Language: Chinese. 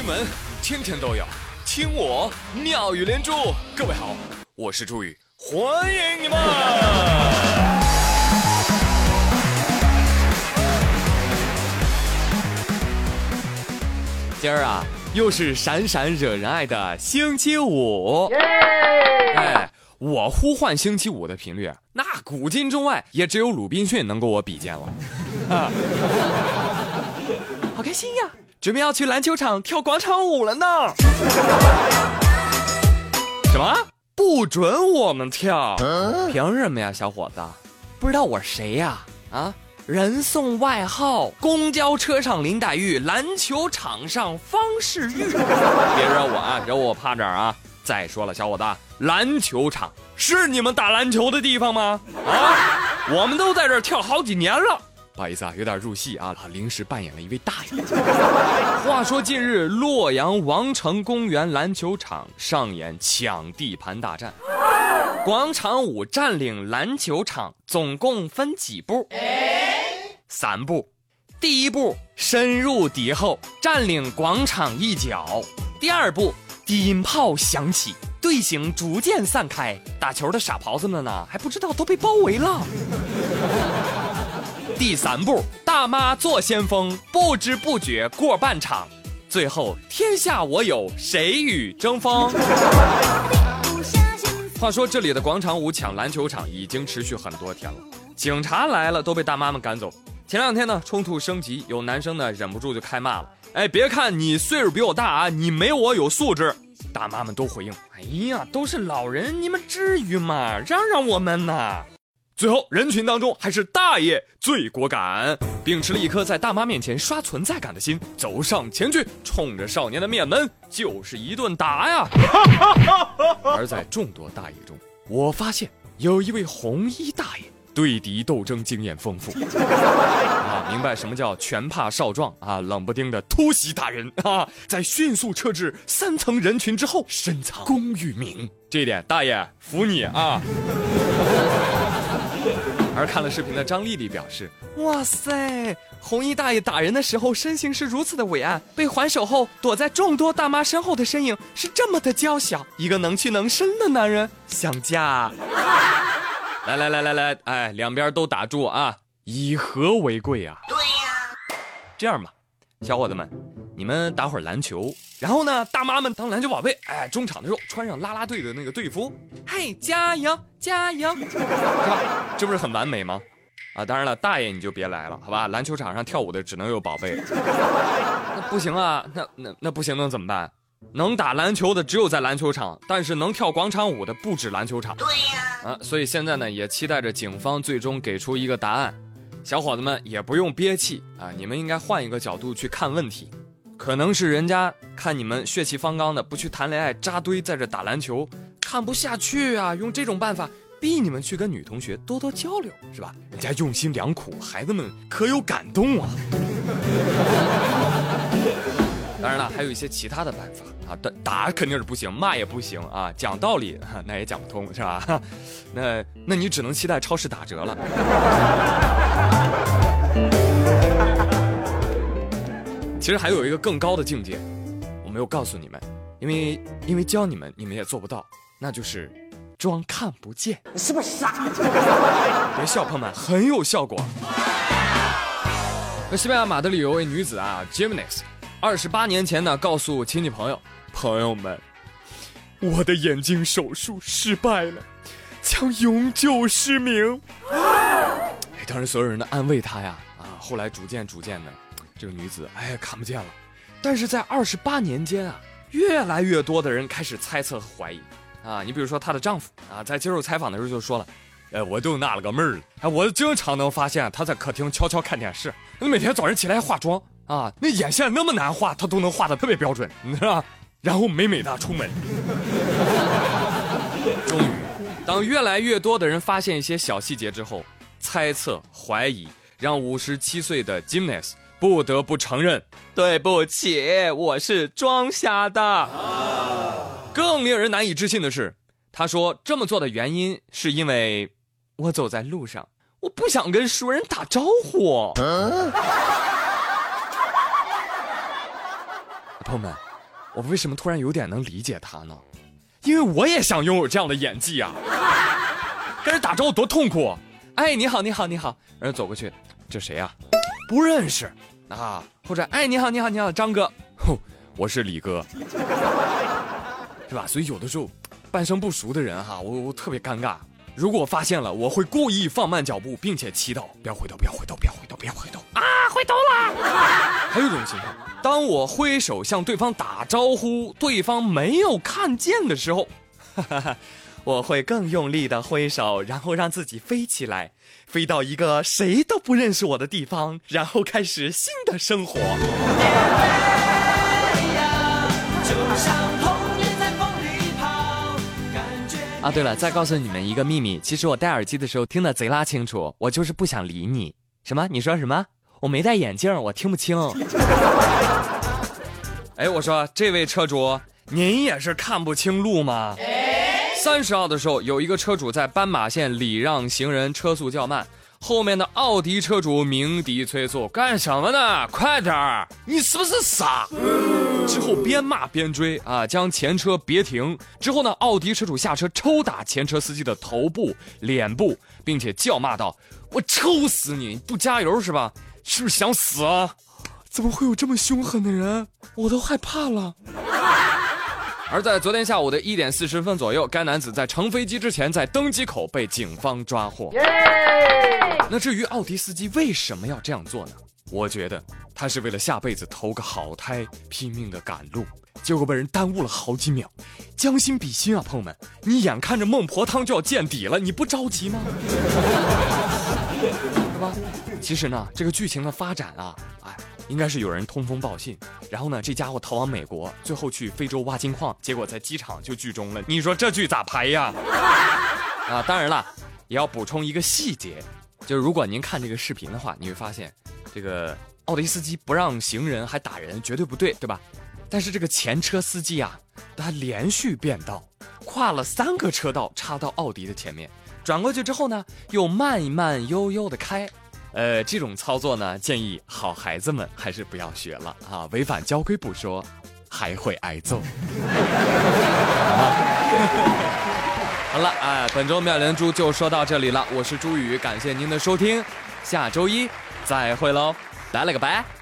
新闻天天都有，听我妙语连珠。各位好，我是朱宇，欢迎你们。今儿啊，又是闪闪惹人爱的星期五。哎，我呼唤星期五的频率，那古今中外也只有鲁滨逊能跟我比肩了。啊，好开心呀！准备要去篮球场跳广场舞了呢。什么？不准我们跳？凭什么呀，小伙子？不知道我是谁呀？啊，人送外号“公交车上林黛玉，篮球场上方世玉”。别惹我啊，惹我趴这儿啊！再说了，小伙子，篮球场是你们打篮球的地方吗？啊，我们都在这儿跳好几年了。不好意思啊，有点入戏啊，临时扮演了一位大爷。话说近日，洛阳王城公园篮球场上演抢地盘大战，广场舞占领篮球场，总共分几步？三步。第一步，深入敌后，占领广场一角；第二步，低音炮响起，队形逐渐散开，打球的傻狍子们呢，还不知道都被包围了。第三步，大妈做先锋，不知不觉过半场，最后天下我有，谁与争锋？话说这里的广场舞抢篮球场已经持续很多天了，警察来了都被大妈们赶走。前两天呢，冲突升级，有男生呢忍不住就开骂了：“哎，别看你岁数比我大啊，你没我有素质。”大妈们都回应：“哎呀，都是老人，你们至于吗？让让我们呐！”最后，人群当中还是大爷最果敢，秉持了一颗在大妈面前刷存在感的心，走上前去，冲着少年的面门就是一顿打呀！而在众多大爷中，我发现有一位红衣大爷，对敌斗争经验丰富，啊，明白什么叫拳怕少壮啊，冷不丁的突袭打人啊，在迅速撤至三层人群之后，深藏功与名，这一点大爷服你啊！而看了视频的张丽丽表示：“哇塞，红衣大爷打人的时候身形是如此的伟岸，被还手后躲在众多大妈身后的身影是这么的娇小，一个能屈能伸的男人想嫁。”来来来来来，哎，两边都打住啊！以和为贵啊！对呀，这样吧，小伙子们。你们打会儿篮球，然后呢，大妈们当篮球宝贝，哎，中场的时候穿上啦啦队的那个队服，嘿，加油加油，是吧？这不是很完美吗？啊，当然了，大爷你就别来了，好吧？篮球场上跳舞的只能有宝贝，那不行啊，那那那不行能怎么办？能打篮球的只有在篮球场，但是能跳广场舞的不止篮球场。对呀，啊，所以现在呢，也期待着警方最终给出一个答案。小伙子们也不用憋气啊，你们应该换一个角度去看问题。可能是人家看你们血气方刚的，不去谈恋爱，扎堆在这打篮球，看不下去啊！用这种办法逼你们去跟女同学多多交流，是吧？人家用心良苦，孩子们可有感动啊！当然了，还有一些其他的办法啊，打肯定是不行，骂也不行啊，讲道理那也讲不通，是吧？那那你只能期待超市打折了。其实还有一个更高的境界，我没有告诉你们，因为因为教你们你们也做不到，那就是装看不见。你是不是傻？别笑，朋友们，很有效果。那西班牙马德里有位女子啊 j i m n e s 二十八年前呢，告诉亲戚朋友，朋友们，我的眼睛手术失败了，将永久失明。哎，当时所有人都安慰她呀，啊，后来逐渐逐渐的。这个女子哎看不见了，但是在二十八年间啊，越来越多的人开始猜测和怀疑啊。你比如说她的丈夫啊，在接受采访的时候就说了，哎，我就纳了个闷儿了，哎，我经常能发现她在客厅悄悄看电视，那每天早上起来化妆啊，那眼线那么难画，她都能画的特别标准，你知道吧？然后美美的出门。终于，当越来越多的人发现一些小细节之后，猜测怀疑让五十七岁的 Gymnast。不得不承认，对不起，我是装瞎的。更令人难以置信的是，他说这么做的原因是因为我走在路上，我不想跟熟人打招呼。朋友们，我为什么突然有点能理解他呢？因为我也想拥有这样的演技啊！跟人打招呼多痛苦！哎，你好，你好，你好，然后走过去，这谁呀？不认识啊！或者哎，你好，你好，你好，张哥，哼，我是李哥，是吧？所以有的时候，半生不熟的人哈，我我特别尴尬。如果发现了，我会故意放慢脚步，并且祈祷不要回头，不要回头，不要回头，不要回头啊！回头了。还有一种情况，当我挥手向对方打招呼，对方没有看见的时候，哈哈哈我会更用力的挥手，然后让自己飞起来，飞到一个谁都不认识我的地方，然后开始新的生活。啊，对了，再告诉你们一个秘密，其实我戴耳机的时候听得贼拉清楚，我就是不想理你。什么？你说什么？我没戴眼镜，我听不清。哎，我说这位车主，您也是看不清路吗？三十号的时候，有一个车主在斑马线礼让行人，车速较慢。后面的奥迪车主鸣笛催促，干什么呢？快点儿！你是不是傻？之后边骂边追啊，将前车别停。之后呢，奥迪车主下车抽打前车司机的头部、脸部，并且叫骂道：“我抽死你！不加油是吧？是不是想死啊？怎么会有这么凶狠的人？我都害怕了。”而在昨天下午的一点四十分左右，该男子在乘飞机之前，在登机口被警方抓获。那至于奥迪司机为什么要这样做呢？我觉得他是为了下辈子投个好胎，拼命的赶路，结果被人耽误了好几秒。将心比心啊，朋友们，你眼看着孟婆汤就要见底了，你不着急吗？是吧？其实呢，这个剧情的发展啊，哎。应该是有人通风报信，然后呢，这家伙逃往美国，最后去非洲挖金矿，结果在机场就剧终了。你说这剧咋拍呀？啊，当然了，也要补充一个细节，就是如果您看这个视频的话，你会发现，这个奥迪司机不让行人还打人，绝对不对，对吧？但是这个前车司机啊，他连续变道，跨了三个车道，插到奥迪的前面，转过去之后呢，又慢慢悠悠的开。呃，这种操作呢，建议好孩子们还是不要学了啊！违反交规不说，还会挨揍。好了哎，本周妙连珠就说到这里了，我是朱宇，感谢您的收听，下周一再会喽，来了个拜。